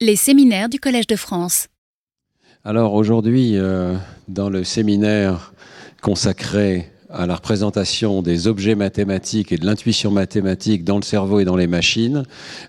Les séminaires du Collège de France. Alors aujourd'hui, euh, dans le séminaire consacré à la représentation des objets mathématiques et de l'intuition mathématique dans le cerveau et dans les machines.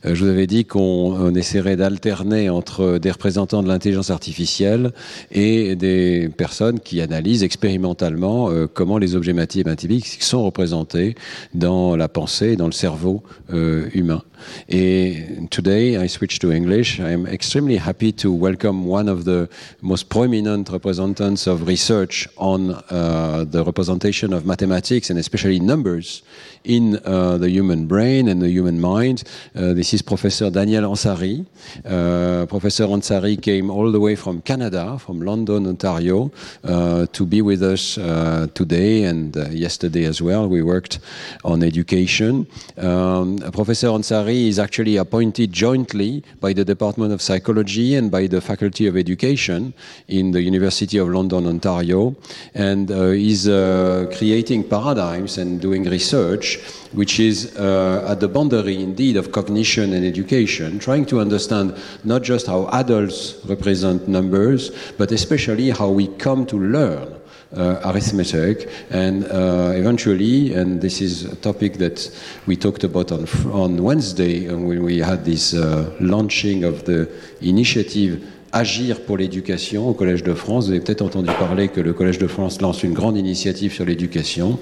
Euh, je vous avais dit qu'on essaierait d'alterner entre des représentants de l'intelligence artificielle et des personnes qui analysent expérimentalement euh, comment les objets mathématiques sont représentés dans la pensée et dans le cerveau euh, humain. Et today I switch to English. I am extremely happy to welcome one of the most prominent representatives of research on uh, the representation of mathematics and especially numbers in uh, the human brain and the human mind. Uh, this is Professor Daniel Ansari. Uh, Professor Ansari came all the way from Canada, from London, Ontario, uh, to be with us uh, today and yesterday as well. We worked on education. Um, Professor Ansari is actually appointed jointly by the Department of Psychology and by the Faculty of Education in the University of London, Ontario, and is creating paradigms and doing research which is uh, at the boundary indeed of cognition and education, trying to understand not just how adults represent numbers, but especially how we come to learn. Uh, arithmetic, and uh, eventually, and this is a topic that we talked about on, on Wednesday when we had this uh, launching of the initiative Agir pour l'éducation au Collège de France. Vous avez peut-être entendu parler que le Collège de France lance une grande initiative sur l'éducation.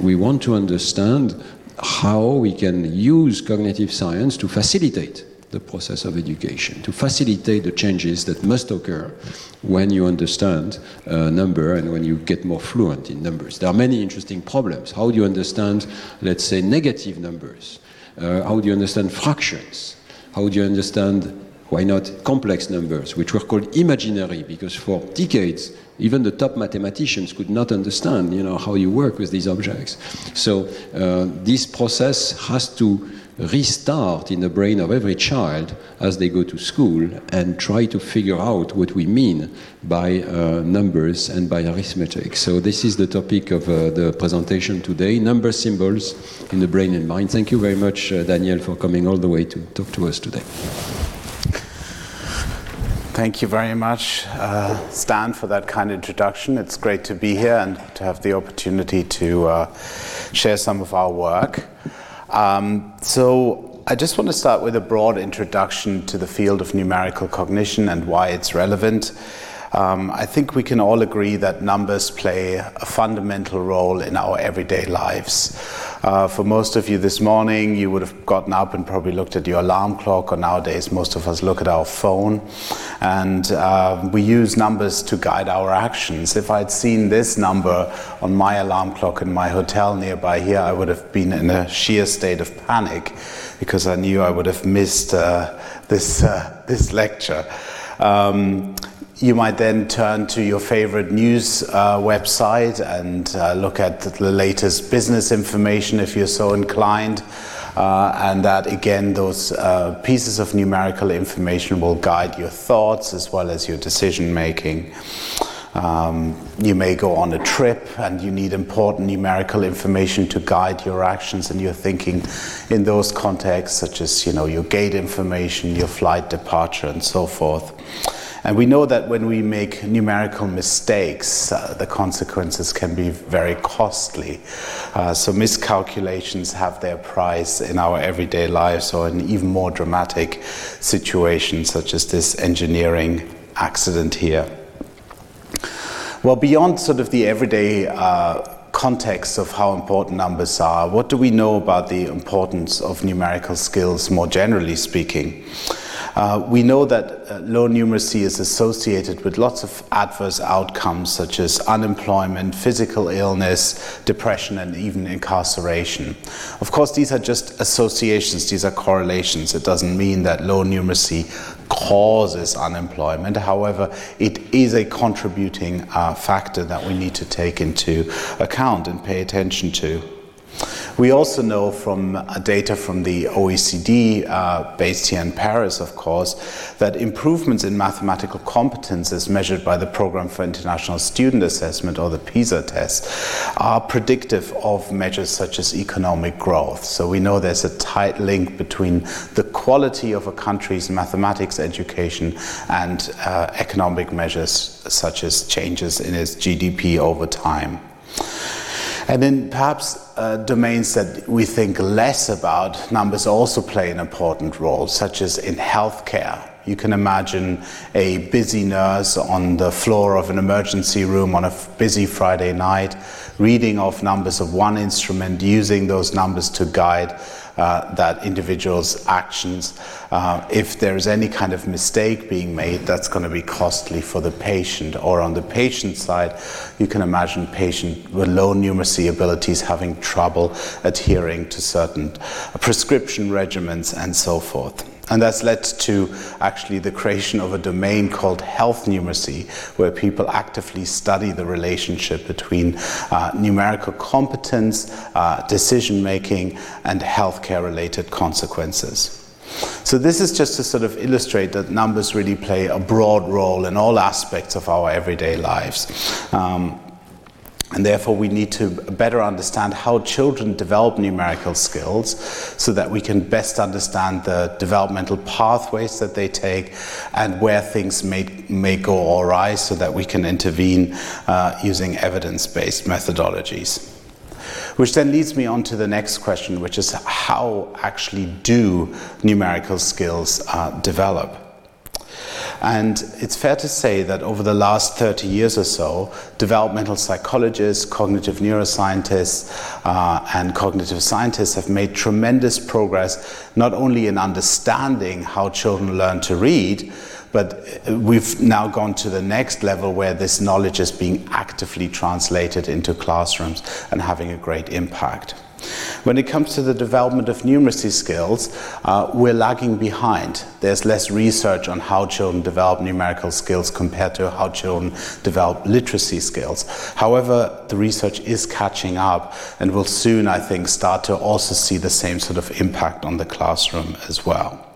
We want to understand how we can use cognitive science to facilitate the process of education, to facilitate the changes that must occur when you understand a number and when you get more fluent in numbers. There are many interesting problems. How do you understand, let's say, negative numbers? Uh, how do you understand fractions? How do you understand why not complex numbers, which were called imaginary, because for decades, even the top mathematicians could not understand, you know, how you work with these objects. So uh, this process has to restart in the brain of every child as they go to school and try to figure out what we mean by uh, numbers and by arithmetic. So this is the topic of uh, the presentation today, number symbols in the brain and mind. Thank you very much, uh, Daniel, for coming all the way to talk to us today. Thank you very much, uh, Stan, for that kind introduction. It's great to be here and to have the opportunity to uh, share some of our work. Um, so, I just want to start with a broad introduction to the field of numerical cognition and why it's relevant. Um, I think we can all agree that numbers play a fundamental role in our everyday lives. Uh, for most of you this morning, you would have gotten up and probably looked at your alarm clock, or nowadays, most of us look at our phone. And uh, we use numbers to guide our actions. If I'd seen this number on my alarm clock in my hotel nearby here, I would have been in a sheer state of panic because I knew I would have missed uh, this, uh, this lecture. Um, you might then turn to your favorite news uh, website and uh, look at the latest business information if you're so inclined. Uh, and that again, those uh, pieces of numerical information will guide your thoughts as well as your decision making. Um, you may go on a trip and you need important numerical information to guide your actions and your thinking in those contexts, such as you know your gate information, your flight departure, and so forth. And we know that when we make numerical mistakes, uh, the consequences can be very costly. Uh, so miscalculations have their price in our everyday lives or in even more dramatic situations, such as this engineering accident here. Well, beyond sort of the everyday uh, context of how important numbers are, what do we know about the importance of numerical skills more generally speaking? Uh, we know that uh, low numeracy is associated with lots of adverse outcomes such as unemployment, physical illness, depression, and even incarceration. Of course, these are just associations, these are correlations. It doesn't mean that low numeracy causes unemployment. However, it is a contributing uh, factor that we need to take into account and pay attention to. We also know from uh, data from the OECD, uh, based here in Paris, of course, that improvements in mathematical competence, as measured by the Program for International Student Assessment or the PISA test, are predictive of measures such as economic growth. So we know there's a tight link between the quality of a country's mathematics education and uh, economic measures such as changes in its GDP over time. And then perhaps uh, domains that we think less about, numbers also play an important role, such as in healthcare. You can imagine a busy nurse on the floor of an emergency room on a busy Friday night, reading off numbers of one instrument, using those numbers to guide uh, that individual's actions. Uh, if there is any kind of mistake being made, that's going to be costly for the patient. Or on the patient side, you can imagine patient with low numeracy abilities having trouble adhering to certain prescription regimens and so forth. And that's led to actually the creation of a domain called health numeracy, where people actively study the relationship between uh, numerical competence, uh, decision making, and healthcare related consequences. So, this is just to sort of illustrate that numbers really play a broad role in all aspects of our everyday lives. Um, and therefore, we need to better understand how children develop numerical skills so that we can best understand the developmental pathways that they take and where things may, may go awry so that we can intervene uh, using evidence based methodologies. Which then leads me on to the next question, which is how actually do numerical skills uh, develop? And it's fair to say that over the last 30 years or so, developmental psychologists, cognitive neuroscientists, uh, and cognitive scientists have made tremendous progress not only in understanding how children learn to read, but we've now gone to the next level where this knowledge is being actively translated into classrooms and having a great impact. When it comes to the development of numeracy skills, uh, we're lagging behind. There's less research on how children develop numerical skills compared to how children develop literacy skills. However, the research is catching up and will soon, I think, start to also see the same sort of impact on the classroom as well.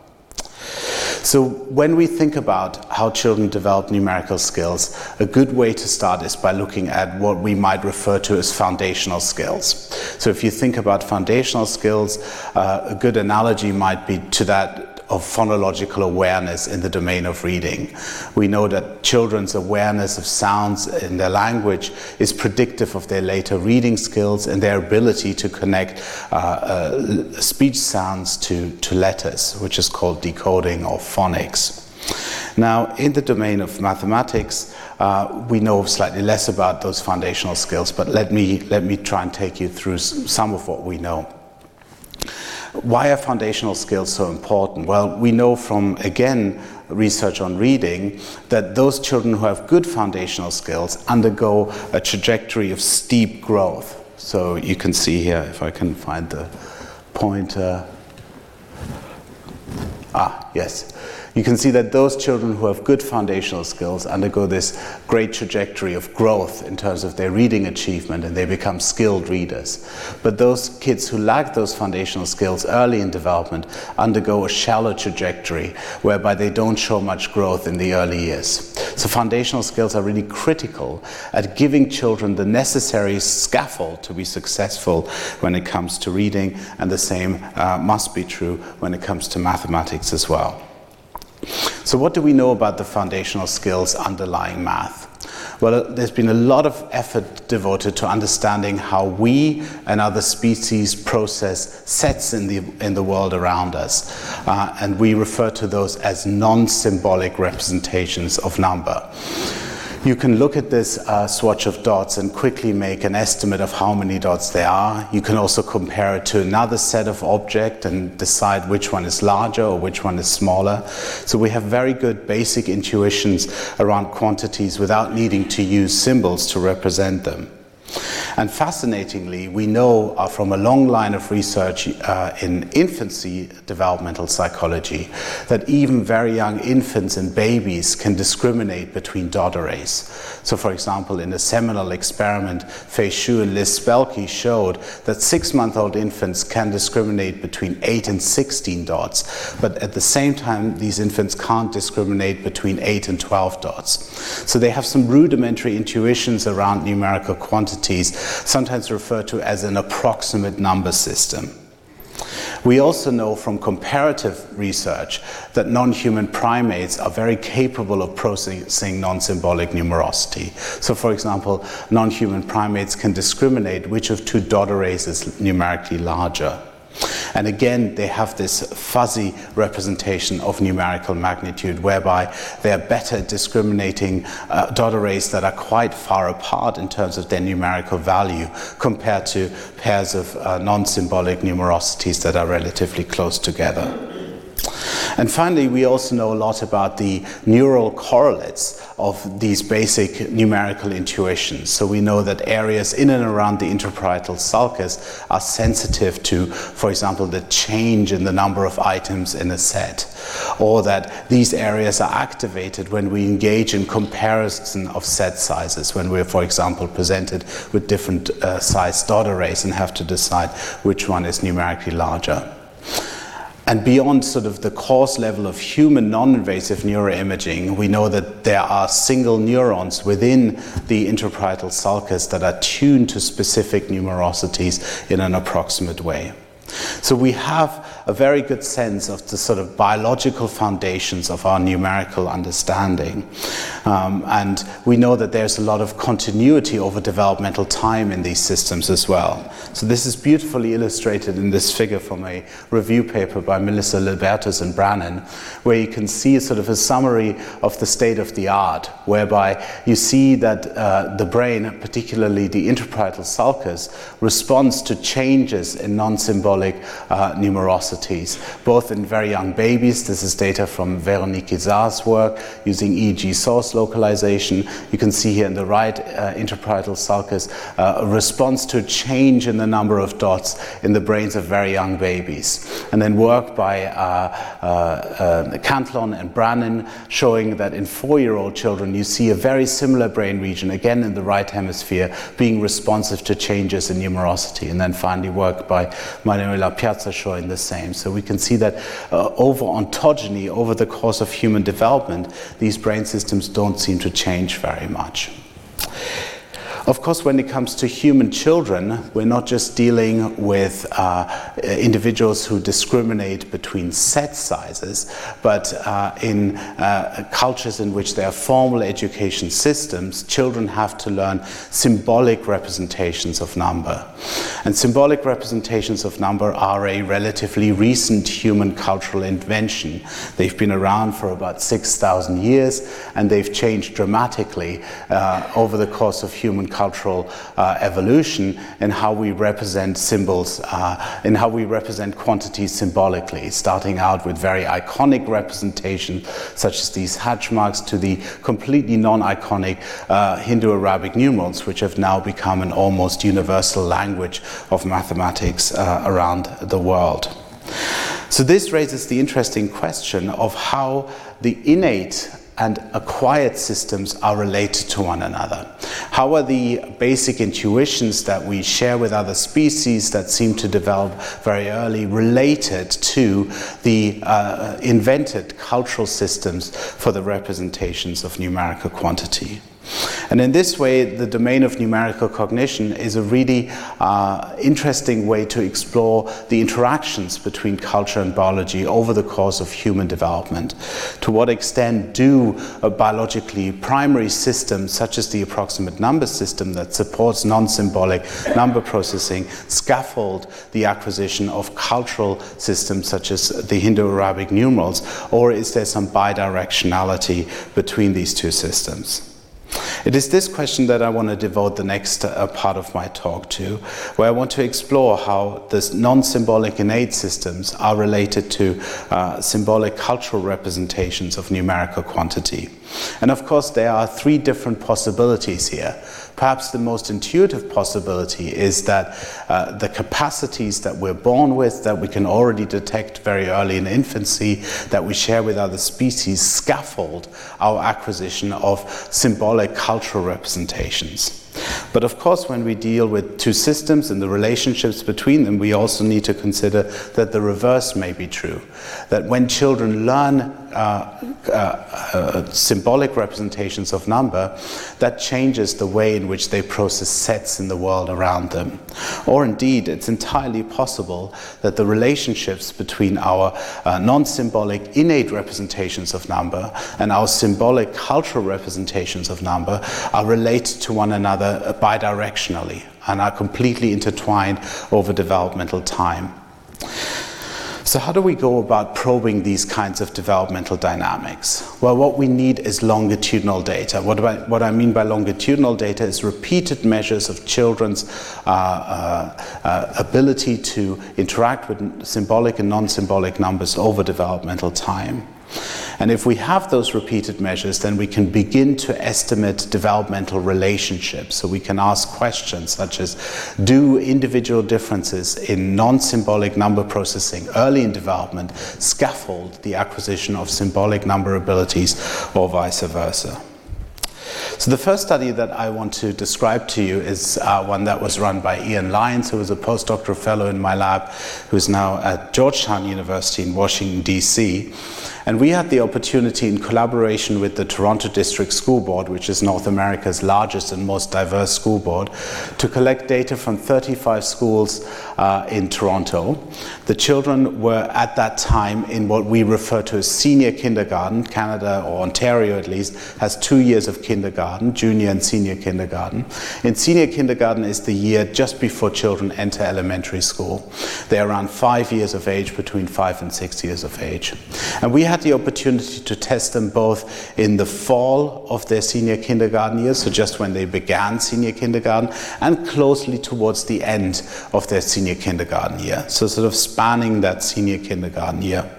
So, when we think about how children develop numerical skills, a good way to start is by looking at what we might refer to as foundational skills. So, if you think about foundational skills, uh, a good analogy might be to that of phonological awareness in the domain of reading. We know that children's awareness of sounds in their language is predictive of their later reading skills and their ability to connect uh, uh, speech sounds to, to letters, which is called decoding or phonics. Now, in the domain of mathematics, uh, we know slightly less about those foundational skills, but let me, let me try and take you through some of what we know. Why are foundational skills so important? Well, we know from, again, research on reading that those children who have good foundational skills undergo a trajectory of steep growth. So you can see here, if I can find the pointer. Ah, yes you can see that those children who have good foundational skills undergo this great trajectory of growth in terms of their reading achievement and they become skilled readers. But those kids who lack those foundational skills early in development undergo a shallow trajectory whereby they don't show much growth in the early years. So, foundational skills are really critical at giving children the necessary scaffold to be successful when it comes to reading, and the same uh, must be true when it comes to mathematics as well. So, what do we know about the foundational skills underlying math? Well, there's been a lot of effort devoted to understanding how we and other species process sets in the, in the world around us. Uh, and we refer to those as non symbolic representations of number. You can look at this uh, swatch of dots and quickly make an estimate of how many dots there are. You can also compare it to another set of object and decide which one is larger or which one is smaller. So we have very good basic intuitions around quantities without needing to use symbols to represent them. And fascinatingly, we know uh, from a long line of research uh, in infancy developmental psychology that even very young infants and babies can discriminate between dot arrays. So, for example, in a seminal experiment, Fei Xu and Liz Spelke showed that six month old infants can discriminate between 8 and 16 dots, but at the same time, these infants can't discriminate between 8 and 12 dots. So, they have some rudimentary intuitions around numerical sometimes referred to as an approximate number system. We also know from comparative research that non human primates are very capable of processing non symbolic numerosity. So, for example, non human primates can discriminate which of two dot arrays is numerically larger. And again, they have this fuzzy representation of numerical magnitude, whereby they are better discriminating uh, dot arrays that are quite far apart in terms of their numerical value compared to pairs of uh, non symbolic numerosities that are relatively close together. And finally, we also know a lot about the neural correlates of these basic numerical intuitions. So we know that areas in and around the intraparietal sulcus are sensitive to, for example, the change in the number of items in a set, or that these areas are activated when we engage in comparison of set sizes, when we're, for example, presented with different uh, size dot arrays and have to decide which one is numerically larger. And beyond sort of the coarse level of human non-invasive neuroimaging, we know that there are single neurons within the intraparietal sulcus that are tuned to specific numerosities in an approximate way. So we have a very good sense of the sort of biological foundations of our numerical understanding. Um, and we know that there's a lot of continuity over developmental time in these systems as well. So this is beautifully illustrated in this figure from a review paper by Melissa Libertus and Brannon, where you can see sort of a summary of the state of the art, whereby you see that uh, the brain, particularly the intraparietal sulcus, responds to changes in non-symbolic symbolic uh, numerosities, both in very young babies. This is data from Veronique Izard's work using EEG source localization. You can see here in the right uh, intraparietal sulcus uh, a response to a change in the number of dots in the brains of very young babies. And then work by uh, uh, uh, Cantlon and Brannon showing that in four-year-old children you see a very similar brain region, again in the right hemisphere, being responsive to changes in numerosity. And then finally work by Manuela Piazza showing the same. So we can see that uh, over ontogeny, over the course of human development, these brain systems don't seem to change very much. Of course, when it comes to human children, we're not just dealing with uh, individuals who discriminate between set sizes, but uh, in uh, cultures in which there are formal education systems, children have to learn symbolic representations of number. And symbolic representations of number are a relatively recent human cultural invention. They've been around for about 6,000 years, and they've changed dramatically uh, over the course of human cultural uh, evolution in how we represent symbols, uh, in how we represent quantities symbolically, starting out with very iconic representations such as these hatch marks to the completely non-iconic uh, Hindu-Arabic numerals, which have now become an almost universal language of mathematics uh, around the world. So this raises the interesting question of how the innate and acquired systems are related to one another? How are the basic intuitions that we share with other species that seem to develop very early related to the uh, invented cultural systems for the representations of numerical quantity? And in this way, the domain of numerical cognition is a really uh, interesting way to explore the interactions between culture and biology over the course of human development. To what extent do biologically primary systems, such as the approximate number system that supports non symbolic number processing, scaffold the acquisition of cultural systems such as the Hindu Arabic numerals, or is there some bidirectionality between these two systems? It is this question that I want to devote the next uh, part of my talk to, where I want to explore how the non symbolic innate systems are related to uh, symbolic cultural representations of numerical quantity. And of course, there are three different possibilities here. Perhaps the most intuitive possibility is that uh, the capacities that we're born with, that we can already detect very early in infancy, that we share with other species, scaffold our acquisition of symbolic cultural representations. But of course, when we deal with two systems and the relationships between them, we also need to consider that the reverse may be true. That when children learn symbolic representations of number, that changes the way in which they process sets in the world around them. Or indeed, it's entirely possible that the relationships between our uh, non symbolic innate representations of number and our symbolic cultural representations of number are related to one another bidirectionally and are completely intertwined over developmental time. So, how do we go about probing these kinds of developmental dynamics? Well, what we need is longitudinal data. What I, what I mean by longitudinal data is repeated measures of children's uh, uh, uh, ability to interact with symbolic and non symbolic numbers over developmental time. And if we have those repeated measures, then we can begin to estimate developmental relationships. So we can ask questions such as Do individual differences in non symbolic number processing early in development scaffold the acquisition of symbolic number abilities or vice versa? So the first study that I want to describe to you is uh, one that was run by Ian Lyons, who was a postdoctoral fellow in my lab, who's now at Georgetown University in Washington, D.C. And we had the opportunity, in collaboration with the Toronto District School Board, which is North America's largest and most diverse school board, to collect data from 35 schools uh, in Toronto. The children were at that time in what we refer to as senior kindergarten. Canada, or Ontario at least, has two years of kindergarten, junior and senior kindergarten. In senior kindergarten is the year just before children enter elementary school. They're around five years of age, between five and six years of age. And we had had the opportunity to test them both in the fall of their senior kindergarten year, so just when they began senior kindergarten, and closely towards the end of their senior kindergarten year, so sort of spanning that senior kindergarten year.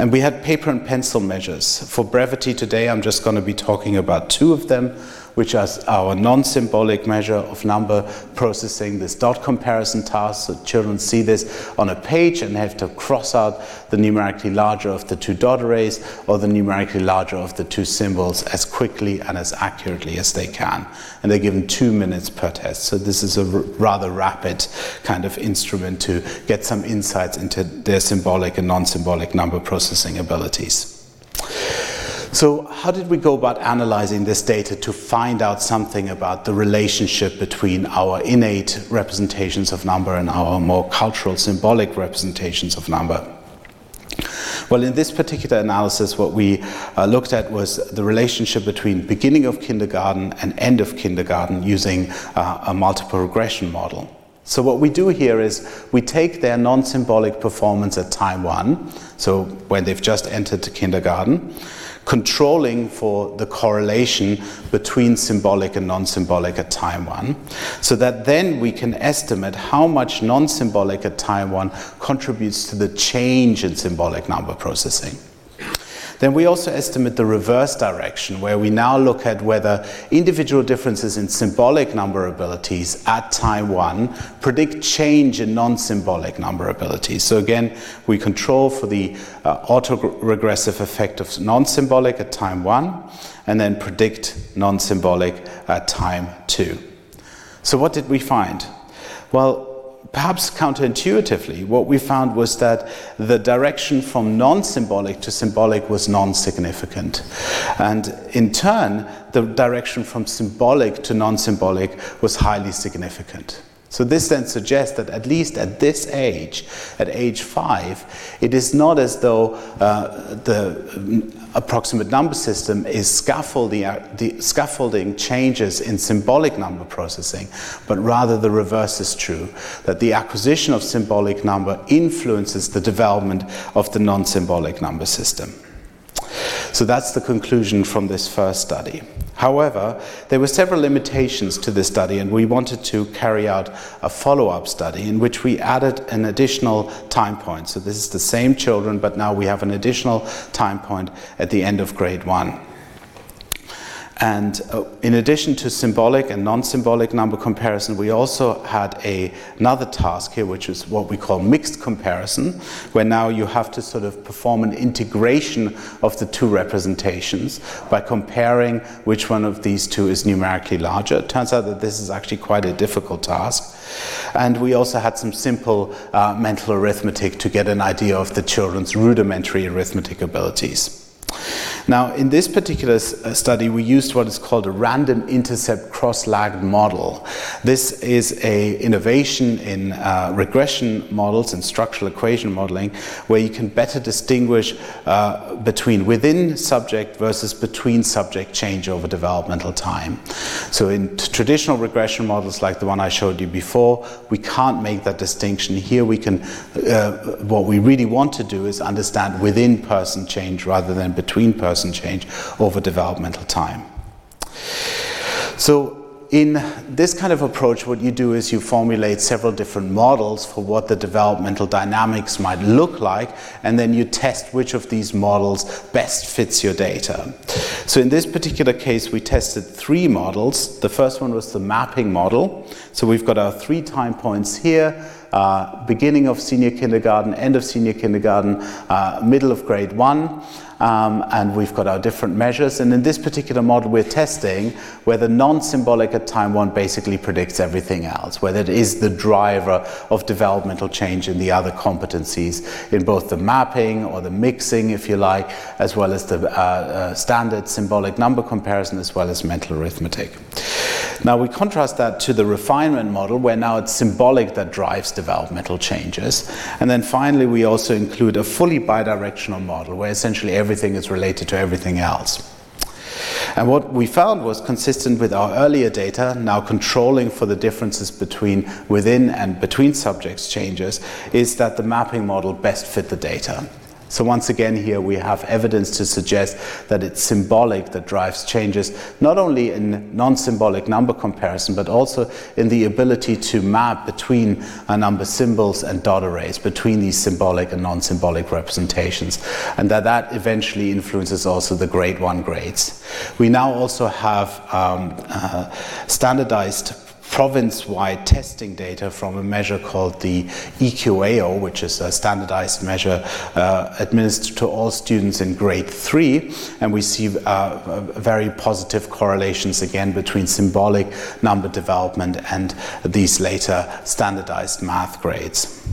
And we had paper and pencil measures. For brevity today, I'm just going to be talking about two of them which is our non-symbolic measure of number processing, this dot comparison task. So children see this on a page and have to cross out the numerically larger of the two dot arrays or the numerically larger of the two symbols as quickly and as accurately as they can. And they're given two minutes per test. So this is a rather rapid kind of instrument to get some insights into their symbolic and non-symbolic number processing abilities. So, how did we go about analyzing this data to find out something about the relationship between our innate representations of number and our more cultural symbolic representations of number? Well, in this particular analysis, what we uh, looked at was the relationship between beginning of kindergarten and end of kindergarten using uh, a multiple regression model. So, what we do here is we take their non symbolic performance at time one, so when they've just entered kindergarten, controlling for the correlation between symbolic and non-symbolic at time one, so that then we can estimate how much non-symbolic at time one contributes to the change in symbolic number processing. Then we also estimate the reverse direction, where we now look at whether individual differences in symbolic number abilities at time one predict change in non symbolic number abilities. So again, we control for the uh, autoregressive effect of non symbolic at time one, and then predict non symbolic at time two. So, what did we find? Well, perhaps counterintuitively, what we found was that the direction from non symbolic to symbolic was non significant. And in turn, the direction from symbolic to non symbolic was highly significant. So, this then suggests that at least at this age, at age five, it is not as though uh, the approximate number system is scaffolding, uh, scaffolding changes in symbolic number processing, but rather the reverse is true that the acquisition of symbolic number influences the development of the non symbolic number system. So, that's the conclusion from this first study. However, there were several limitations to this study, and we wanted to carry out a follow up study in which we added an additional time point. So, this is the same children, but now we have an additional time point at the end of grade one. And uh, in addition to symbolic and non-symbolic number comparison, we also had a, another task here, which is what we call mixed comparison, where now you have to sort of perform an integration of the two representations by comparing which one of these two is numerically larger. It turns out that this is actually quite a difficult task. And we also had some simple uh, mental arithmetic to get an idea of the children's rudimentary arithmetic abilities. Now, in this particular uh, study, we used what is called a random intercept cross-lagged model. This is a innovation in uh, regression models and structural equation modeling, where you can better distinguish uh, between within subject versus between subject change over developmental time. So, in traditional regression models like the one I showed you before, we can't make that distinction. Here, we can. Uh, what we really want to do is understand within person change rather than between person change over developmental time. So in this kind of approach, what you do is you formulate several different models for what the developmental dynamics might look like, and then you test which of these models best fits your data. So in this particular case, we tested three models. The first one was the mapping model. So we've got our three time points here. Uh, beginning of senior kindergarten, end of senior kindergarten, uh, middle of grade one um, and we've got our different measures. And in this particular model, we're testing whether non-symbolic at time one basically predicts everything else, whether it is the driver of developmental change in the other competencies in both the mapping or the mixing, if you like, as well as the uh, uh, standard symbolic number comparison, as well as mental arithmetic. Now we contrast that to the refinement model where now it's symbolic that drives developmental changes. And then finally we also include a fully bidirectional model where essentially everything is related to everything else. And what we found was consistent with our earlier data, now controlling for the differences between within and between subjects changes, is that the mapping model best fit the data. So once again here we have evidence to suggest that it's symbolic that drives changes, not only in non-symbolic number comparison, but also in the ability to map between a number symbols and dot arrays, between these symbolic and non-symbolic representations, and that that eventually influences also the grade one grades. We now also have um, uh, standardized province-wide testing data from a measure called the EQAO, which is a standardized measure uh, administered to all students in grade three, and we see uh, very positive correlations again between symbolic number development and these later standardized math grades.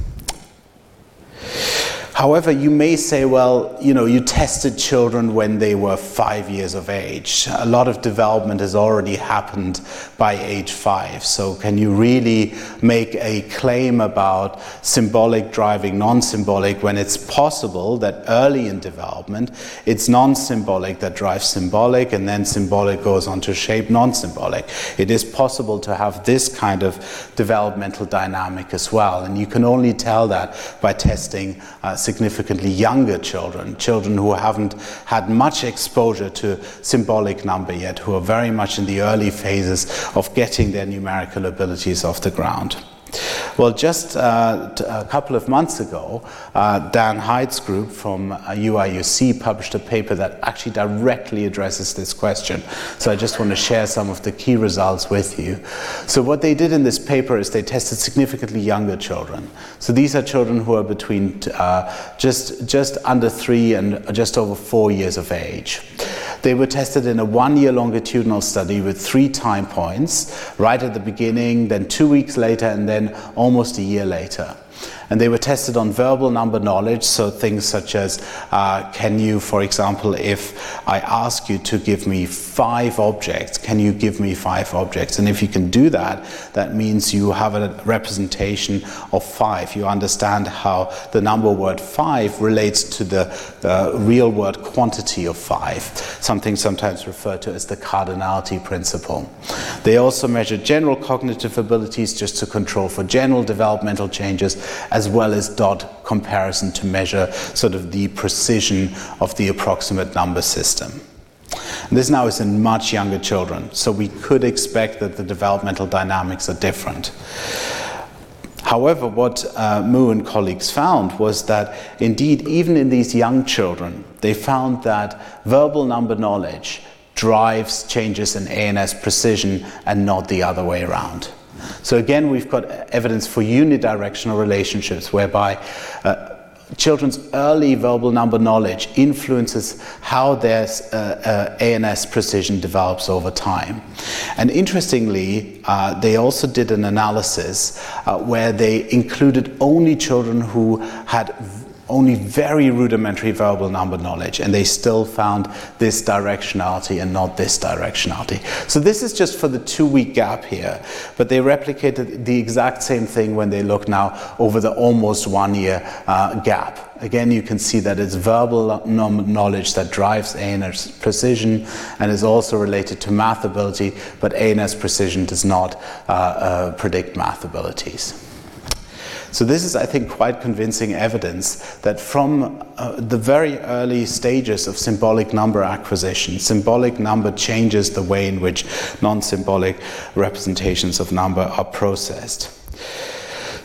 However, you may say, well, you know, you tested children when they were five years of age. A lot of development has already happened by age five. So, can you really make a claim about symbolic driving non symbolic when it's possible that early in development it's non symbolic that drives symbolic and then symbolic goes on to shape non symbolic? It is possible to have this kind of developmental dynamic as well. And you can only tell that by testing. Uh, significantly younger children, children who haven't had much exposure to symbolic number yet, who are very much in the early phases of getting their numerical abilities off the ground. Well, just uh, a couple of months ago, uh, Dan Hyde's group from UIUC uh, published a paper that actually directly addresses this question. So I just want to share some of the key results with you. So what they did in this paper is they tested significantly younger children. So these are children who are between uh, just, just under three and just over four years of age. They were tested in a one year longitudinal study with three time points, right at the beginning, then two weeks later, and then almost a year later. And they were tested on verbal number knowledge, so things such as uh, can you, for example, if I ask you to give me five objects, can you give me five objects? And if you can do that, that means you have a representation of five. You understand how the number word five relates to the real word quantity of five, something sometimes referred to as the cardinality principle. They also measured general cognitive abilities just to control for general developmental changes as well as dot comparison to measure sort of the precision of the approximate number system. This now is in much younger children, so we could expect that the developmental dynamics are different. However, what uh, Mu and colleagues found was that indeed, even in these young children, they found that verbal number knowledge drives changes in ANS precision and not the other way around. So again, we've got evidence for unidirectional relationships whereby uh, children's early verbal number knowledge influences how their uh, uh, ANS precision develops over time. And interestingly, uh, they also did an analysis uh, where they included only children who had only very rudimentary verbal number knowledge, and they still found this directionality and not this directionality. So this is just for the two-week gap here, but they replicated the exact same thing when they look now over the almost one-year uh, gap. Again, you can see that it's verbal knowledge that drives ANS precision and is also related to math ability, but ANS precision does not uh, uh, predict math abilities. So this is, I think, quite convincing evidence that from uh, the very early stages of symbolic number acquisition, symbolic number changes the way in which non-symbolic representations of number are processed.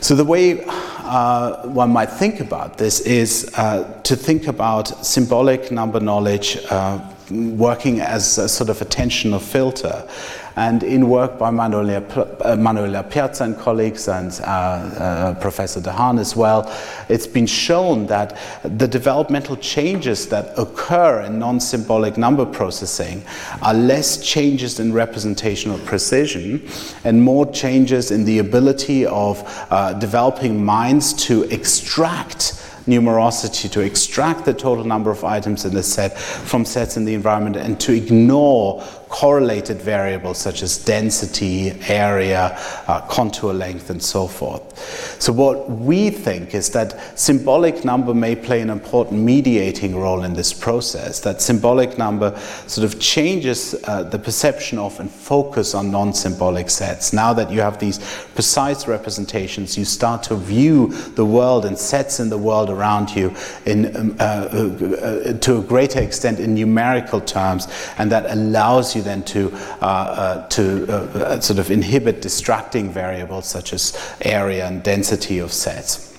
So the way uh, one might think about this is uh, to think about symbolic number knowledge uh, working as a sort of attentional filter and in work by Manuela, uh, Manuela Piazza and colleagues and uh, uh, Professor Dehaene as well, it's been shown that the developmental changes that occur in non-symbolic number processing are less changes in representational precision and more changes in the ability of uh, developing minds to extract numerosity to extract the total number of items in the set from sets in the environment and to ignore correlated variables such as density, area, uh, contour length, and so forth. So, what we think is that symbolic number may play an important mediating role in this process, that symbolic number sort of changes uh, the perception of and focus on non symbolic sets. Now that you have these precise representations, you start to view the world and sets in the world around you in, um, uh, uh to a greater extent in numerical terms, and that allows you then to, uh, uh, to uh, sort of inhibit distracting variables such as area and density of sets.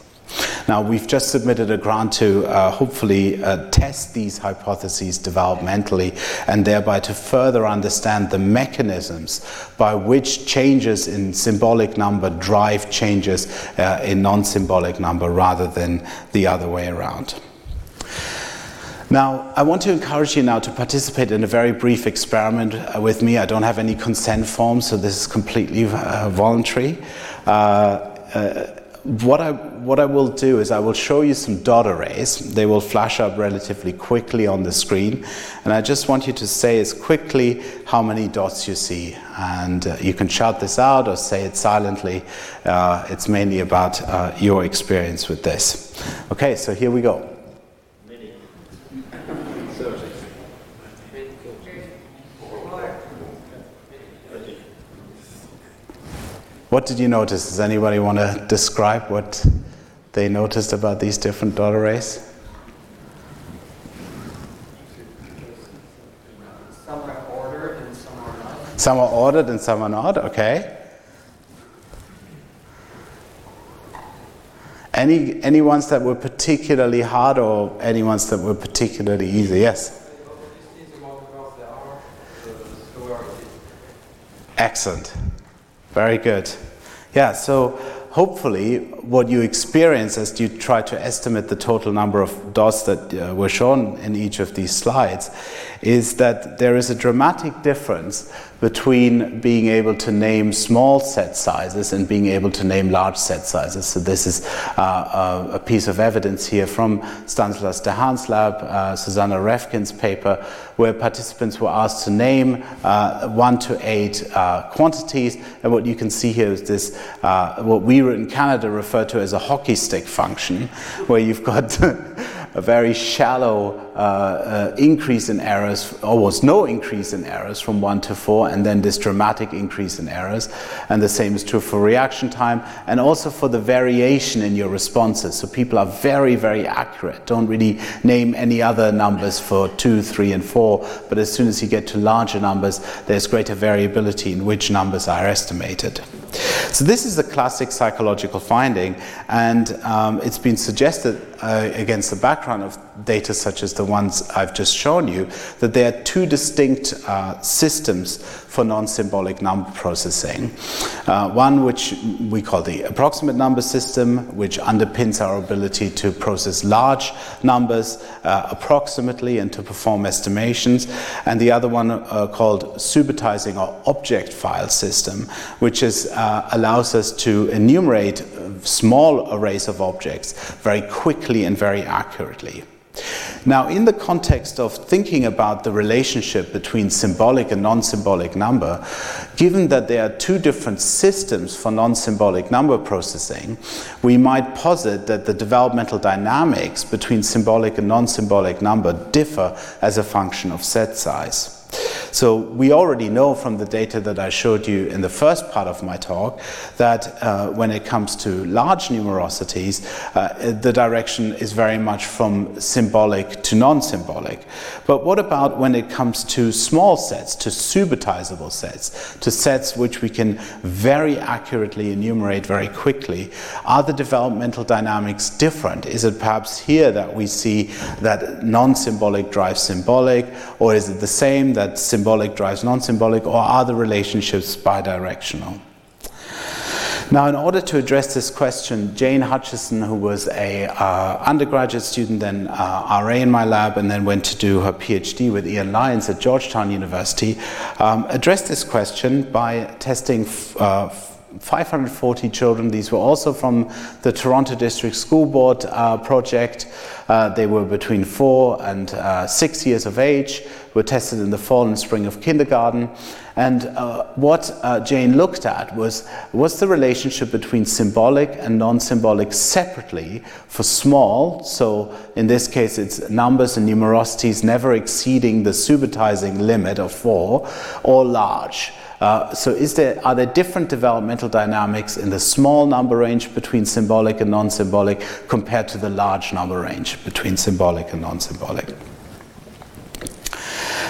Now, we've just submitted a grant to uh, hopefully uh, test these hypotheses developmentally and thereby to further understand the mechanisms by which changes in symbolic number drive changes uh, in non symbolic number rather than the other way around. Now, I want to encourage you now to participate in a very brief experiment uh, with me. I don't have any consent form, so this is completely uh, voluntary. Uh, uh, what I, what I will do is I will show you some dot arrays. They will flash up relatively quickly on the screen. And I just want you to say as quickly how many dots you see. And uh, you can shout this out or say it silently. Uh, it's mainly about your experience with this. Okay, so here we go. What did you notice? Does anybody want to describe what they noticed about these different dot arrays? Some are ordered and some are not. Some are ordered and some are not, okay. Any, any ones that were particularly hard or any ones that were particularly easy? Yes? Excellent. Very good. Yeah, so hopefully what you experience as you try to estimate the total number of dots that uh, were shown in each of these slides is that there is a dramatic difference between being able to name small set sizes and being able to name large set sizes. So this is uh, a piece of evidence here from Stanislas Dehaene's lab, uh, Susannah Revkin's paper, where participants were asked to name uh, one to eight uh, quantities. And what you can see here is this, uh, what we in Canada refer to as a hockey stick function, where you've got a very shallow uh, uh, increase in errors, almost no increase in errors from 1 to 4, and then this dramatic increase in errors. And the same is true for reaction time and also for the variation in your responses. So people are very, very accurate. Don't really name any other numbers for 2, 3, and 4, but as soon as you get to larger numbers, there's greater variability in which numbers are estimated. So this is a classic psychological finding, and um, it's been suggested uh, against the background of data such as the ones I've just shown you, that there are two distinct uh, systems for non-symbolic number processing. Uh, one which we call the approximate number system, which underpins our ability to process large numbers uh, approximately and to perform estimations, and the other one uh, called subitizing or object file system, which is, allows us to enumerate small arrays of objects very quickly and very accurately. Now, in the context of thinking about the relationship between symbolic and non symbolic number, given that there are two different systems for non symbolic number processing, we might posit that the developmental dynamics between symbolic and non symbolic number differ as a function of set size. So we already know from the data that I showed you in the first part of my talk that uh, when it comes to large numerosities, uh, the direction is very much from symbolic to non-symbolic. But what about when it comes to small sets, to subitizable sets, to sets which we can very accurately enumerate very quickly? Are the developmental dynamics different? Is it perhaps here that we see that non-symbolic drives symbolic, or is it the same that symbolic drives non-symbolic, or are the relationships bidirectional? Now, in order to address this question, Jane Hutchison, who was a uh, undergraduate student, then uh, RA in my lab, and then went to do her PhD with Ian Lyons at Georgetown University, um, addressed this question by testing uh, 540 children. These were also from the Toronto District School Board uh, project. Uh, they were between four and uh, six years of age, were tested in the fall and spring of kindergarten. And uh, what uh, Jane looked at was, was the relationship between symbolic and non-symbolic separately for small, so in this case it's numbers and numerosities never exceeding the subitizing limit of four, or large. Uh, so is there, are there different developmental dynamics in the small number range between symbolic and non-symbolic compared to the large number range between symbolic and non-symbolic?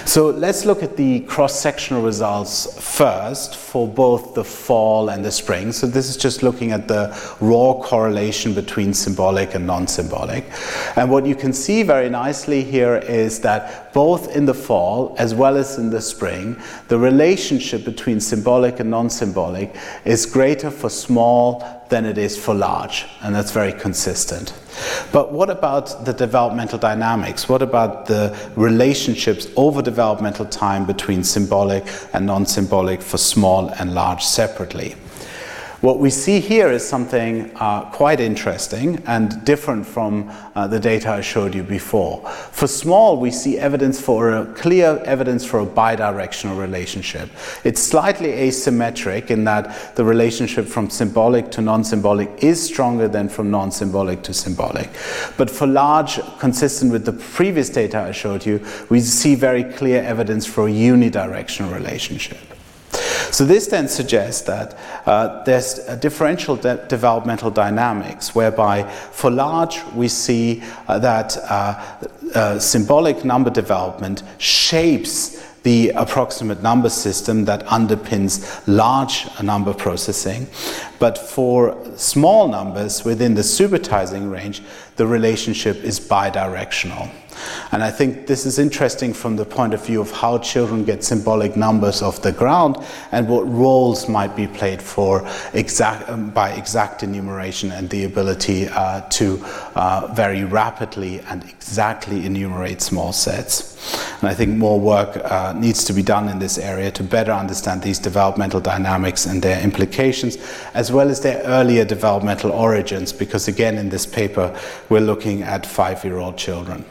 So let's look at the cross-sectional results first for both the fall and the spring. So this is just looking at the raw correlation between symbolic and non-symbolic. And what you can see very nicely here is that both in the fall as well as in the spring, the relationship between symbolic and non-symbolic is greater for small than it is for large, and that's very consistent. But what about the developmental dynamics? What about the relationships over developmental time between symbolic and non symbolic for small and large separately? What we see here is something uh, quite interesting and different from uh, the data I showed you before. For small, we see evidence for a clear evidence for a bidirectional relationship. It's slightly asymmetric in that the relationship from symbolic to non-symbolic is stronger than from non-symbolic to symbolic. But for large, consistent with the previous data I showed you, we see very clear evidence for a unidirectional relationship. So this then suggests that uh, there's a differential de developmental dynamics whereby for large we see uh, that uh, uh symbolic number development shapes the approximate number system that underpins large number processing. But for small numbers within the subitizing range, the relationship is bidirectional. And I think this is interesting from the point of view of how children get symbolic numbers off the ground and what roles might be played for exact, um, by exact enumeration and the ability uh, to uh, very rapidly and exactly enumerate small sets. And I think more work uh, needs to be done in this area to better understand these developmental dynamics and their implications, as well as their earlier developmental origins, because again, in this paper, we're looking at five year old children.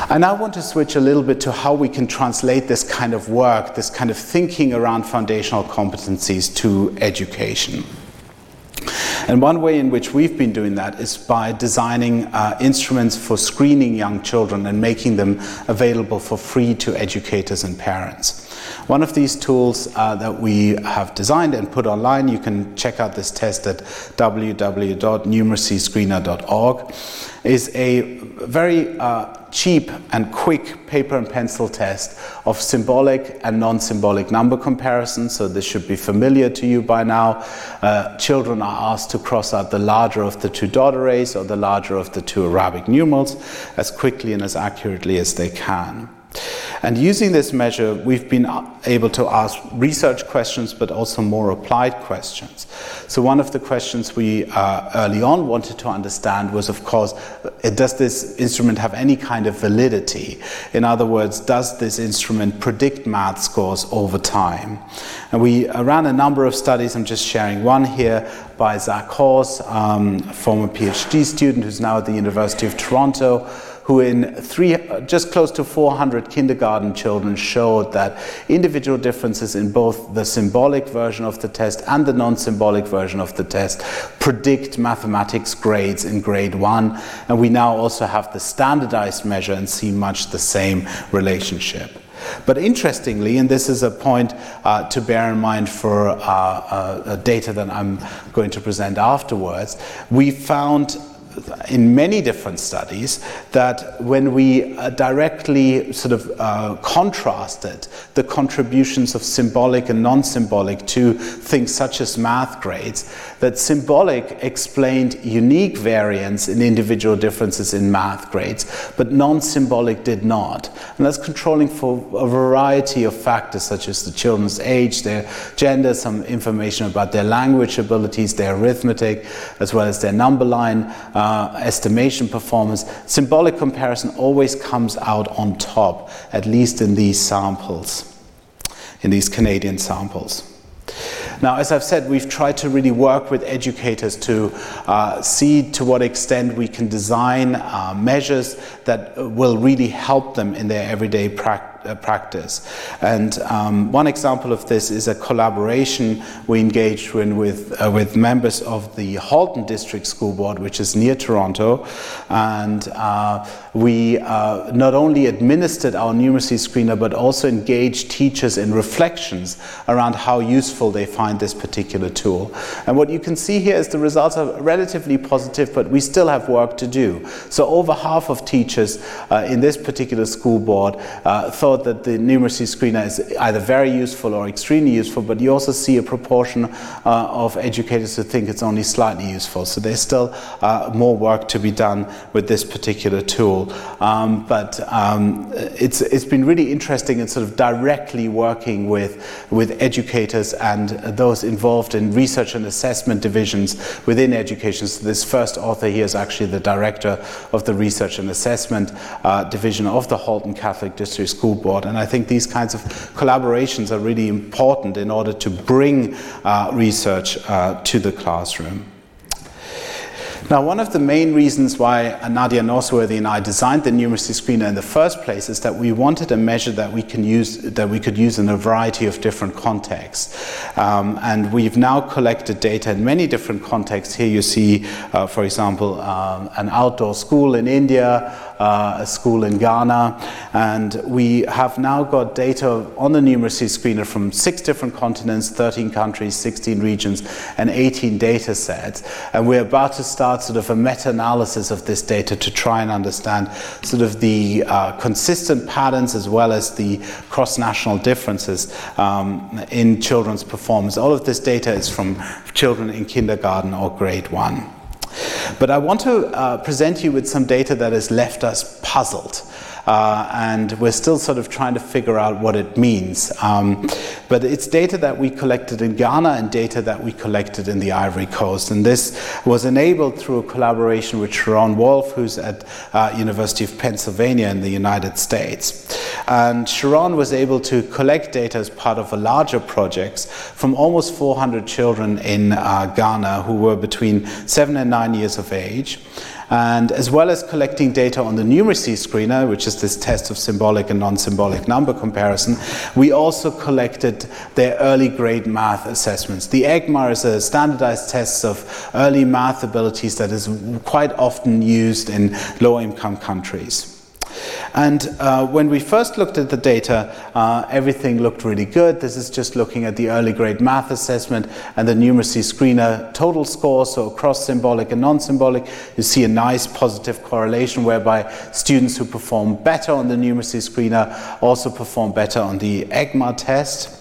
I now want to switch a little bit to how we can translate this kind of work, this kind of thinking around foundational competencies to education. And one way in which we've been doing that is by designing uh, instruments for screening young children and making them available for free to educators and parents. One of these tools uh, that we have designed and put online, you can check out this test at www.numeracyscreener.org, is a very uh, cheap and quick paper and pencil test of symbolic and non-symbolic number comparison. So this should be familiar to you by now. Uh, children are asked to cross out the larger of the two dot arrays or the larger of the two Arabic numerals as quickly and as accurately as they can. And using this measure, we've been able to ask research questions, but also more applied questions. So one of the questions we uh, early on wanted to understand was, of course, uh, does this instrument have any kind of validity? In other words, does this instrument predict math scores over time? And we uh, ran a number of studies. I'm just sharing one here by Zach Hawes, um, former PhD student who's now at the University of Toronto who in three, just close to 400 kindergarten children showed that individual differences in both the symbolic version of the test and the non-symbolic version of the test predict mathematics grades in grade one. And we now also have the standardized measure and see much the same relationship. But interestingly, and this is a point uh, to bear in mind for uh, uh, data that I'm going to present afterwards, we found in many different studies that when we uh, directly sort of uh, contrasted the contributions of symbolic and non-symbolic to things such as math grades, that symbolic explained unique variance in individual differences in math grades, but non-symbolic did not. And that's controlling for a variety of factors such as the children's age, their gender, some information about their language abilities, their arithmetic, as well as their number line. Uh, estimation performance, symbolic comparison always comes out on top, at least in these samples, in these Canadian samples. Now, as I've said, we've tried to really work with educators to uh, see to what extent we can design uh, measures that will really help them in their everyday practice uh, practice. And um, one example of this is a collaboration we engaged in with, uh, with members of the Halton District School Board, which is near Toronto. And uh, we uh, not only administered our numeracy screener, but also engaged teachers in reflections around how useful they find this particular tool. And what you can see here is the results are relatively positive, but we still have work to do. So over half of teachers uh, in this particular school board uh, thought that the numeracy screener is either very useful or extremely useful, but you also see a proportion uh, of educators who think it's only slightly useful. So there's still uh, more work to be done with this particular tool. Um, but um, it's, it's been really interesting in sort of directly working with, with educators and those involved in research and assessment divisions within education. So this first author here is actually the director of the research and assessment uh, division of the Halton Catholic District School Board. And I think these kinds of collaborations are really important in order to bring uh, research uh, to the classroom. Now, one of the main reasons why Nadia Nosworthy and I designed the numeracy screener in the first place is that we wanted a measure that we can use that we could use in a variety of different contexts. Um, and we've now collected data in many different contexts. Here you see, uh, for example, um, an outdoor school in India, uh, a school in Ghana, and we have now got data on the numeracy screener from six different continents, 13 countries, 16 regions, and 18 data sets. And we're about to start sort of a meta-analysis of this data to try and understand sort of the uh, consistent patterns as well as the cross-national differences um, in children's performance. All of this data is from children in kindergarten or grade one. But I want to uh, present you with some data that has left us puzzled. Uh, and we're still sort of trying to figure out what it means. Um, but it's data that we collected in Ghana and data that we collected in the Ivory Coast. And this was enabled through a collaboration with Sharon Wolf, who's at uh, University of Pennsylvania in the United States. And Sharon was able to collect data as part of a larger project from almost 400 children in uh, Ghana who were between seven and nine years of age. And as well as collecting data on the numeracy screener, which is this test of symbolic and non-symbolic number comparison, we also collected their early grade math assessments. The EGMA is a standardized test of early math abilities that is quite often used in low income countries. And uh, when we first looked at the data, uh, everything looked really good. This is just looking at the early grade math assessment and the numeracy screener total score, so across symbolic and non symbolic. You see a nice positive correlation whereby students who perform better on the numeracy screener also perform better on the EGMA test.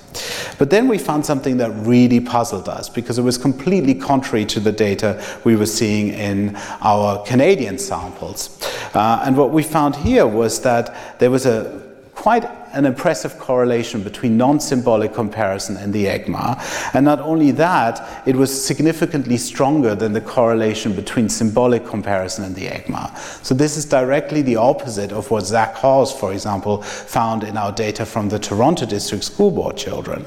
But then we found something that really puzzled us because it was completely contrary to the data we were seeing in our Canadian samples. Uh, and what we found here was that there was a quite an impressive correlation between non-symbolic comparison and the EGMA. And not only that, it was significantly stronger than the correlation between symbolic comparison and the EGMA. So this is directly the opposite of what Zach Hawes, for example, found in our data from the Toronto District School Board children.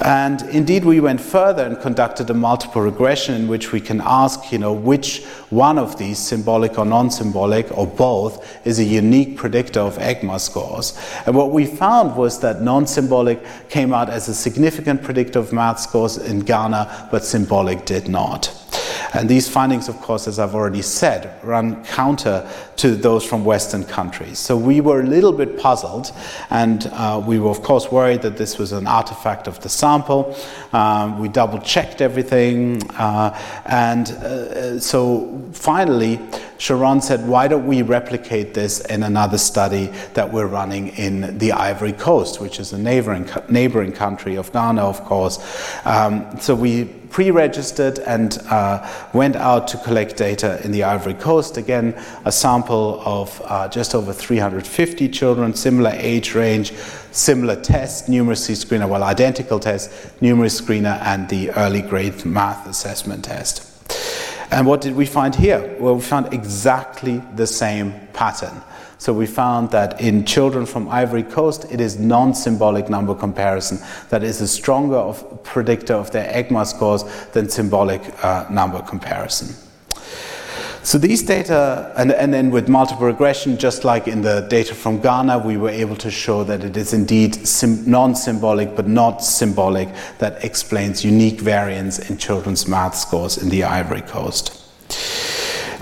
And indeed, we went further and conducted a multiple regression in which we can ask, you know, which one of these, symbolic or non-symbolic or both, is a unique predictor of EGMA scores. And what we found was that non-symbolic came out as a significant predictor of math scores in Ghana, but symbolic did not. And these findings, of course, as I've already said, run counter to those from Western countries. So we were a little bit puzzled, and uh, we were, of course, worried that this was an artifact of the sample. Um, we double checked everything, uh, and uh, so finally, Sharon said, Why don't we replicate this in another study that we're running in the Ivory Coast, which is a neighboring, neighboring country of Ghana, of course. Um, so we pre-registered and uh, went out to collect data in the Ivory Coast. Again, a sample of uh, just over 350 children, similar age range, similar test, numeracy screener, well, identical test, numeracy screener, and the early grade math assessment test. And what did we find here? Well, we found exactly the same pattern. So we found that in children from Ivory Coast, it is non-symbolic number comparison that is a stronger of predictor of their EGMA scores than symbolic uh, number comparison. So these data, and, and then with multiple regression, just like in the data from Ghana, we were able to show that it is indeed non-symbolic but not symbolic that explains unique variance in children's math scores in the Ivory Coast.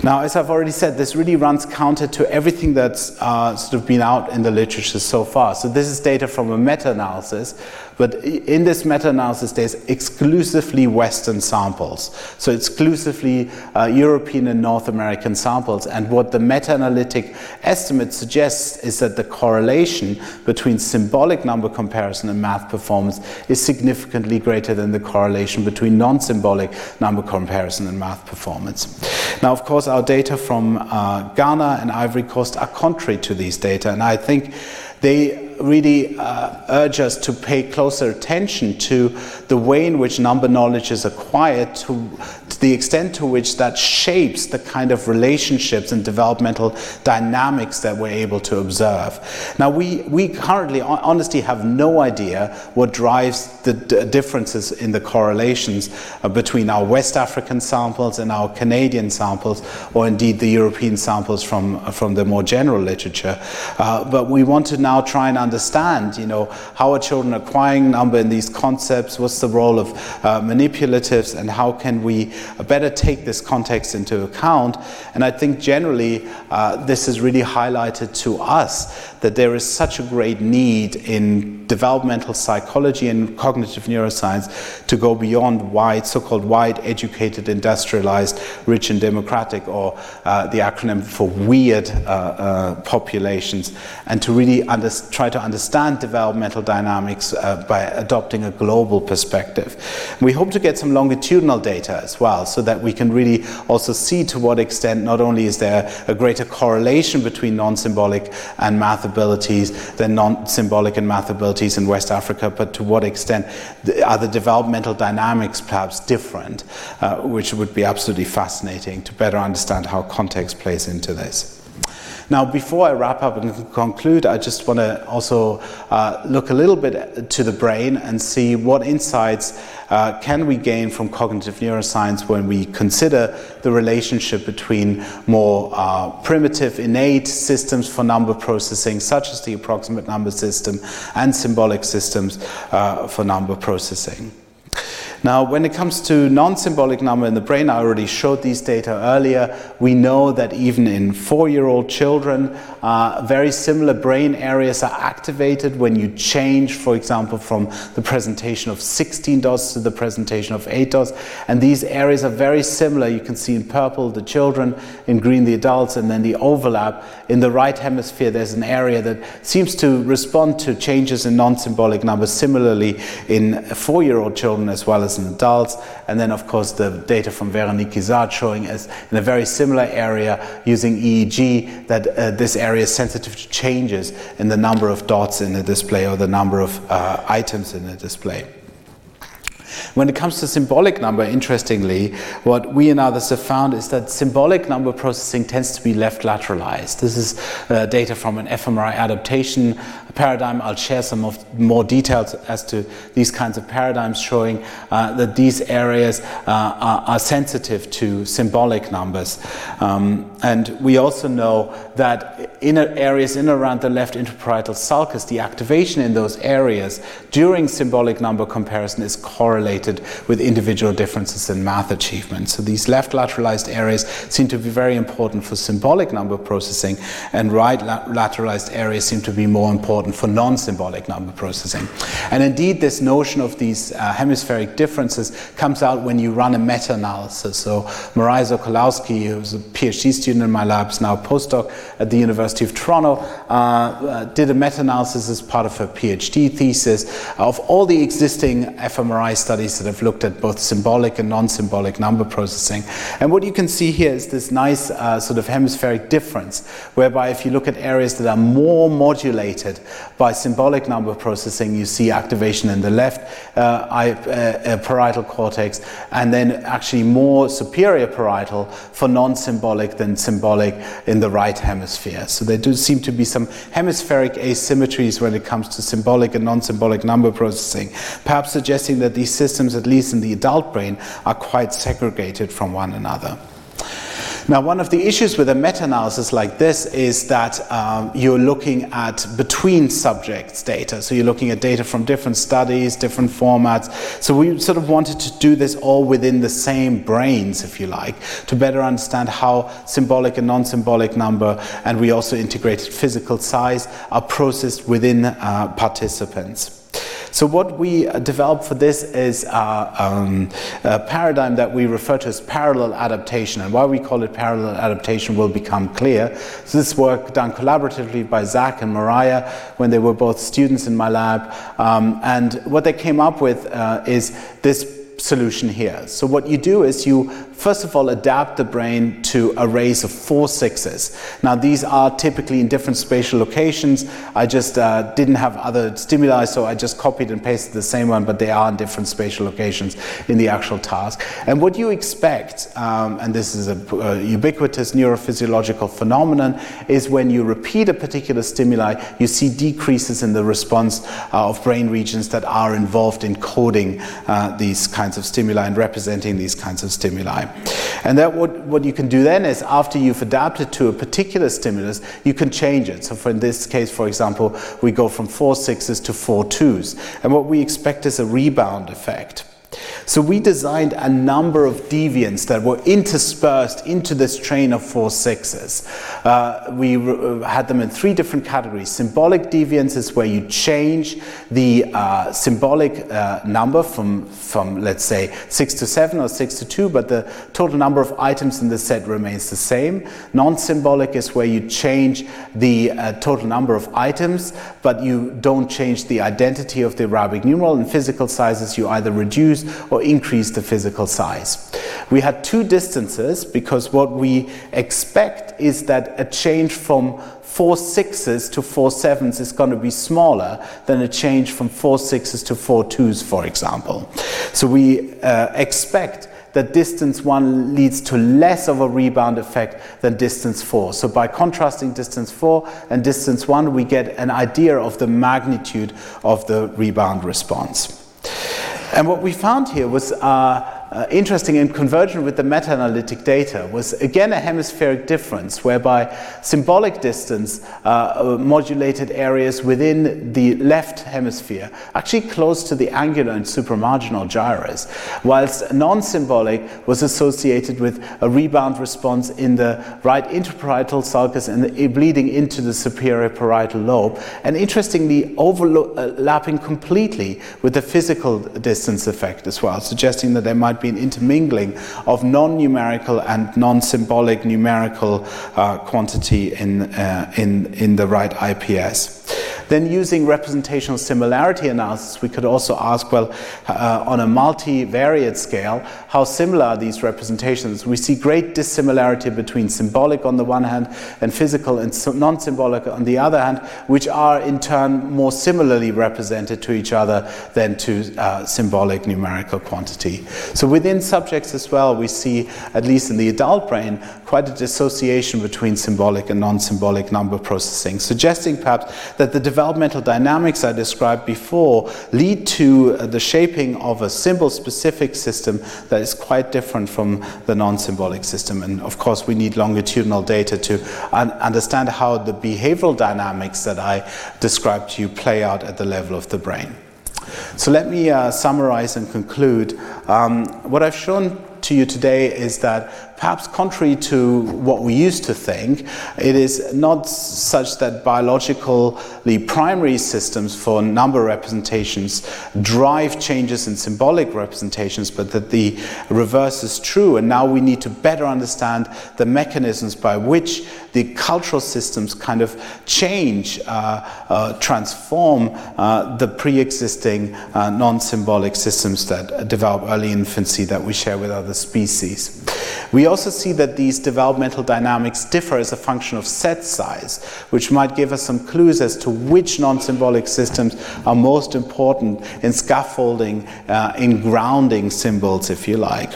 Now, as I've already said, this really runs counter to everything that's uh, sort of been out in the literature so far. So this is data from a meta-analysis but in this meta-analysis, there's exclusively Western samples. So exclusively uh, European and North American samples. And what the meta-analytic estimate suggests is that the correlation between symbolic number comparison and math performance is significantly greater than the correlation between non-symbolic number comparison and math performance. Now, of course, our data from uh, Ghana and Ivory Coast are contrary to these data. And I think they really uh, urge us to pay closer attention to the way in which number knowledge is acquired, to, to, the extent to which that shapes the kind of relationships and developmental dynamics that we're able to observe. Now, we, we currently, honestly, have no idea what drives the d- differences in the correlations uh, between our West African samples and our Canadian samples, or indeed the European samples from, from the more general literature. Uh, but we want to now try and understand, you know, how are children acquiring number in these concepts? What's the role of uh, manipulatives, and how can we better take this context into account? And I think generally uh, this is really highlighted to us that there is such a great need in developmental psychology and cognitive neuroscience to go beyond wide, so-called wide educated, industrialized, rich and democratic, or uh, the acronym for weird uh, uh, populations, and to really under, try to understand developmental dynamics uh, by adopting a global perspective. We hope to get some longitudinal data as well, so that we can really also see to what extent not only is there a greater correlation between non-symbolic and math abilities than non-symbolic and math abilities in West Africa, but to what extent are the developmental dynamics perhaps different, uh, which would be absolutely fascinating to better understand how context plays into this. Now, before I wrap up and conclude, I just want to also uh, look a little bit to the brain and see what insights uh, can we gain from cognitive neuroscience when we consider the relationship between more uh, primitive, innate systems for number processing, such as the approximate number system, and symbolic systems uh, for number processing. Now, when it comes to non-symbolic number in the brain, I already showed these data earlier. We know that even in four-year-old children, uh, very similar brain areas are activated when you change, for example, from the presentation of 16 dots to the presentation of 8 dots. And these areas are very similar. You can see in purple the children, in green the adults, and then the overlap. In the right hemisphere, there's an area that seems to respond to changes in non-symbolic numbers similarly in four-year-old children as well as in adults. And then, of course, the data from Veronique Izard showing us in a very similar area using EEG that uh, this area is sensitive to changes in the number of dots in the display or the number of uh, items in the display. When it comes to symbolic number, interestingly, what we and others have found is that symbolic number processing tends to be left lateralized. This is uh, data from an fMRI adaptation paradigm. I'll share some of more details as to these kinds of paradigms showing uh, that these areas uh, are, are, sensitive to symbolic numbers. Um, and we also know that in areas in around the left intraparietal sulcus, the activation in those areas during symbolic number comparison is correlated with individual differences in math achievement. So these left lateralized areas seem to be very important for symbolic number processing, and right lateralized areas seem to be more important important for non-symbolic number processing. And indeed, this notion of these uh, hemispheric differences comes out when you run a meta-analysis. So Moriah Sokolowski, who's a PhD student in my lab, is now a postdoc at the University of Toronto, uh, uh, did a meta-analysis as part of her PhD thesis of all the existing fMRI studies that have looked at both symbolic and non-symbolic number processing. And what you can see here is this nice uh, sort of hemispheric difference, whereby if you look at areas that are more modulated by symbolic number processing, you see activation in the left uh, uh, uh, parietal cortex, and then actually more superior parietal for non-symbolic than symbolic in the right hemisphere. So there do seem to be some hemispheric asymmetries when it comes to symbolic and non-symbolic number processing, perhaps suggesting that these systems, at least in the adult brain, are quite segregated from one another. Now, one of the issues with a meta-analysis like this is that um, you're looking at between subjects data. So you're looking at data from different studies, different formats. So we sort of wanted to do this all within the same brains, if you like, to better understand how symbolic and non-symbolic number, and we also integrated physical size, are processed within uh, participants. So what we uh, developed for this is a, um, a, paradigm that we refer to as parallel adaptation. And why we call it parallel adaptation will become clear. So this work done collaboratively by Zach and Moriah when they were both students in my lab. Um, and what they came up with uh, is this solution here. So what you do is you first of all adapt the brain to arrays of four sixes. Now these are typically in different spatial locations. I just uh, didn't have other stimuli so I just copied and pasted the same one but they are in different spatial locations in the actual task. And what you expect, um, and this is a, a ubiquitous neurophysiological phenomenon, is when you repeat a particular stimuli you see decreases in the response uh, of brain regions that are involved in coding uh, these kinds of stimuli and representing these kinds of stimuli. And that what, what you can do then is after you've adapted to a particular stimulus, you can change it. So for in this case, for example, we go from four sixes to four twos. And what we expect is a rebound effect. So we designed a number of deviants that were interspersed into this train of four sixes. Uh, we uh, had them in three different categories. Symbolic deviance is where you change the uh, symbolic uh, number from, from, let's say, six to seven or six to two, but the total number of items in the set remains the same. Non-symbolic is where you change the uh, total number of items, but you don't change the identity of the Arabic numeral. In physical sizes, you either reduce or increase the physical size. We had two distances because what we expect is that a change from four sixes to four sevens is going to be smaller than a change from four sixes to four twos, for example. So we uh, expect that distance 1 leads to less of a rebound effect than distance 4. So by contrasting distance 4 and distance 1, we get an idea of the magnitude of the rebound response. And what we found here was uh, uh, interesting and convergent with the meta-analytic data was again a hemispheric difference whereby symbolic distance uh, uh, modulated areas within the left hemisphere actually close to the angular and supramarginal gyrus whilst non-symbolic was associated with a rebound response in the right intraparietal sulcus and the, bleeding into the superior parietal lobe and interestingly overlapping completely with the physical distance effect as well suggesting that there might be an intermingling of non-numerical and non-symbolic numerical uh, quantity in, uh, in, in the right IPS. Then using representational similarity analysis, we could also ask, well, uh, on a multivariate scale, how similar are these representations? We see great dissimilarity between symbolic on the one hand and physical and non-symbolic on the other hand, which are in turn more similarly represented to each other than to uh, symbolic numerical quantity. So within subjects as well, we see, at least in the adult brain, quite a dissociation between symbolic and non-symbolic number processing, suggesting perhaps that the developmental dynamics I described before lead to uh, the shaping of a symbol specific system that is quite different from the non symbolic system. And of course, we need longitudinal data to un understand how the behavioral dynamics that I described to you play out at the level of the brain. So let me uh, summarize and conclude. Um, what I've shown to you today is that perhaps contrary to what we used to think, it is not such that biological, the primary systems for number representations drive changes in symbolic representations, but that the reverse is true. And now we need to better understand the mechanisms by which the cultural systems kind of change, uh, uh, transform uh, the pre existing uh, non symbolic systems that develop early infancy that we share with other species. We also see that these developmental dynamics differ as a function of set size, which might give us some clues as to which non symbolic systems are most important in scaffolding, uh, in grounding symbols, if you like.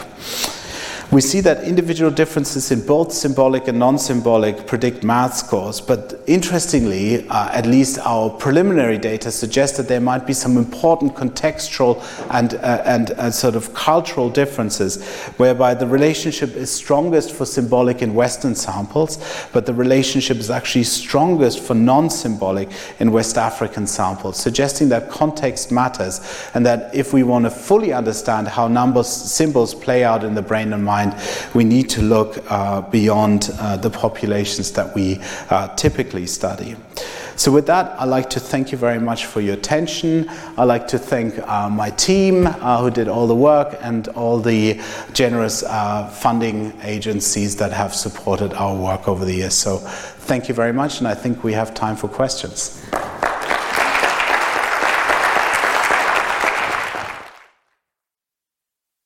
We see that individual differences in both symbolic and non-symbolic predict math scores, but interestingly, uh, at least our preliminary data suggests that there might be some important contextual and, uh, and uh, sort of cultural differences, whereby the relationship is strongest for symbolic in Western samples, but the relationship is actually strongest for non-symbolic in West African samples, suggesting that context matters and that if we want to fully understand how numbers, symbols play out in the brain and mind, mind, we need to look uh, beyond uh, the populations that we uh, typically study. So, with that, I'd like to thank you very much for your attention. I'd like to thank uh, my team uh, who did all the work and all the generous uh, funding agencies that have supported our work over the years. So, thank you very much, and I think we have time for questions.